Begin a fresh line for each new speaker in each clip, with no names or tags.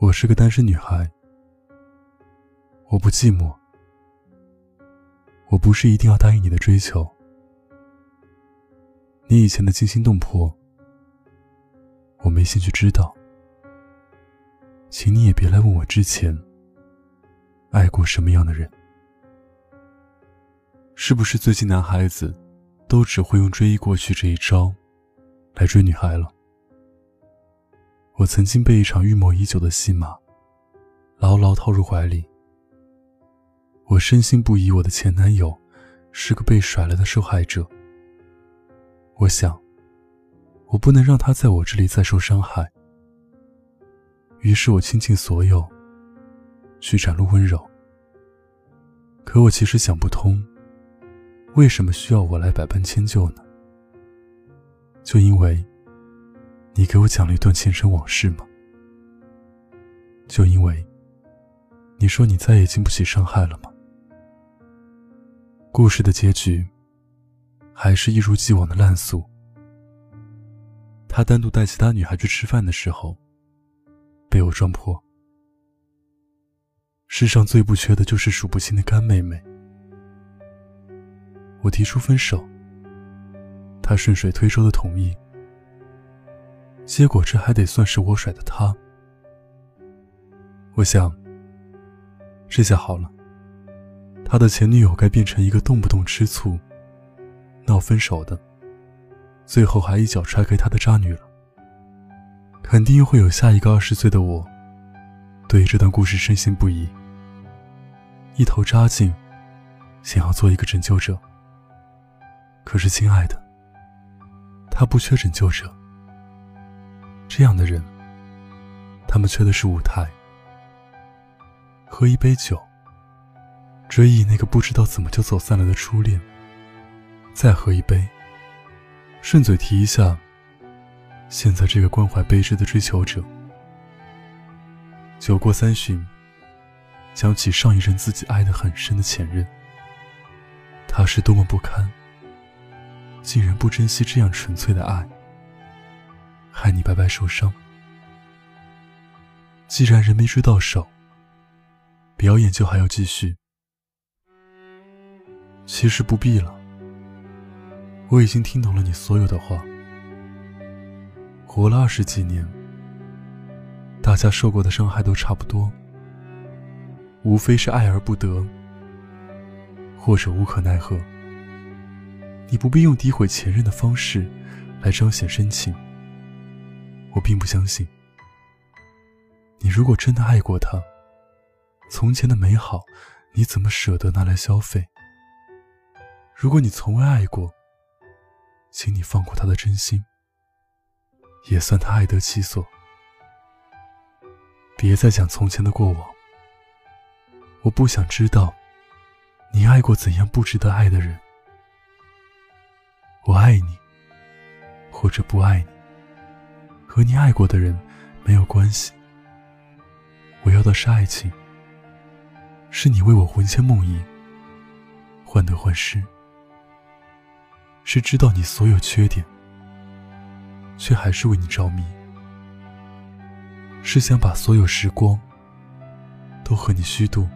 我是个单身女孩，我不寂寞。我不是一定要答应你的追求，你以前的惊心动魄，我没兴趣知道。请你也别来问我之前爱过什么样的人。是不是最近男孩子都只会用追忆过去这一招来追女孩了？我曾经被一场预谋已久的戏码牢牢套入怀里。我深信不疑，我的前男友是个被甩了的受害者。我想，我不能让他在我这里再受伤害。于是我倾尽所有去展露温柔。可我其实想不通，为什么需要我来百般迁就呢？就因为，你给我讲了一段前尘往事吗？就因为，你说你再也经不起伤害了吗？故事的结局，还是一如既往的烂俗。他单独带其他女孩去吃饭的时候，被我撞破。世上最不缺的就是数不清的干妹妹。我提出分手，他顺水推舟的同意。结果这还得算是我甩的他。我想，这下好了。他的前女友该变成一个动不动吃醋、闹分手的，最后还一脚踹开他的渣女了。肯定会有下一个二十岁的我，对这段故事深信不疑，一头扎进，想要做一个拯救者。可是，亲爱的，他不缺拯救者。这样的人，他们缺的是舞台。喝一杯酒。追忆那个不知道怎么就走散了的初恋，再喝一杯。顺嘴提一下，现在这个关怀备至的追求者。酒过三巡，想起上一任自己爱得很深的前任，他是多么不堪，竟然不珍惜这样纯粹的爱，害你白白受伤。既然人没追到手，表演就还要继续。其实不必了，我已经听懂了你所有的话。活了二十几年，大家受过的伤害都差不多，无非是爱而不得，或者无可奈何。你不必用诋毁前任的方式来彰显深情。我并不相信，你如果真的爱过他，从前的美好，你怎么舍得拿来消费？如果你从未爱过，请你放过他的真心，也算他爱得其所。别再讲从前的过往。我不想知道，你爱过怎样不值得爱的人。我爱你，或者不爱你，和你爱过的人没有关系。我要的是爱情，是你为我魂牵梦萦，患得患失。是知道你所有缺点，却还是为你着迷；是想把所有时光都和你虚度；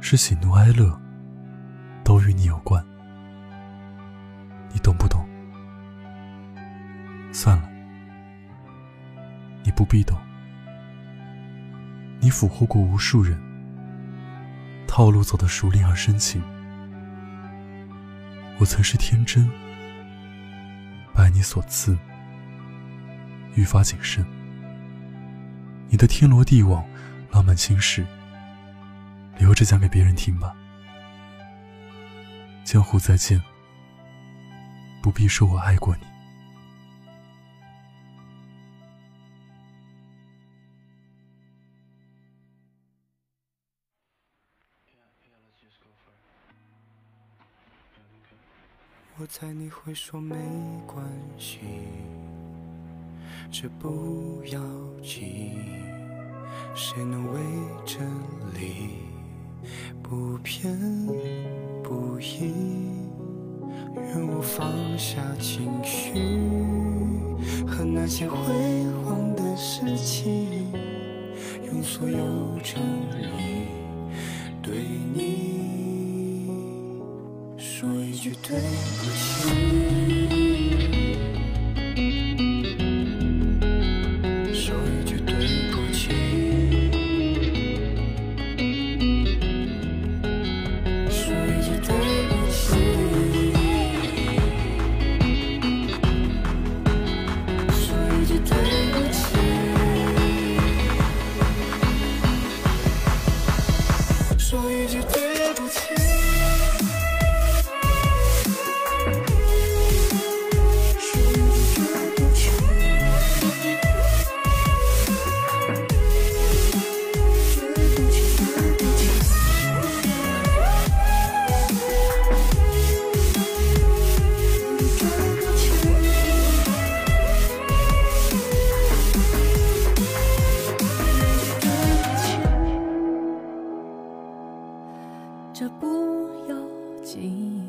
是喜怒哀乐都与你有关。你懂不懂？算了，不必懂。你俘获过无数人，套路走得熟练而深情。我曾是天真，拜你所赐，愈发谨慎。你的天罗地网、浪漫心事，留着讲给别人听吧。江湖再见，不必说我爱过你。
我猜你会说没关系，这不要紧，谁能为真理不偏不倚？愿我放下情绪和那些辉煌的。事情，用所有诚意对你说一句对不起。说一句对不起。
说一句对不起。说一句对不起。
说一句对不起。
这不由己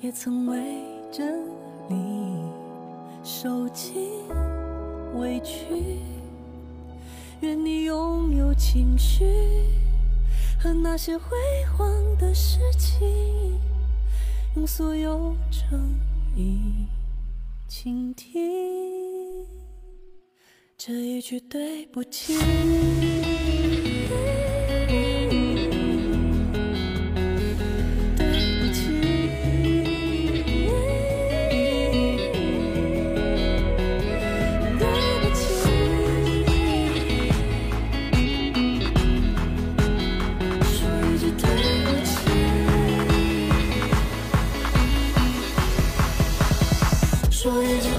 也曾为着你受尽委屈，愿你拥有情绪和那些辉煌的事情，用所有诚意倾听这一句对不起。说一句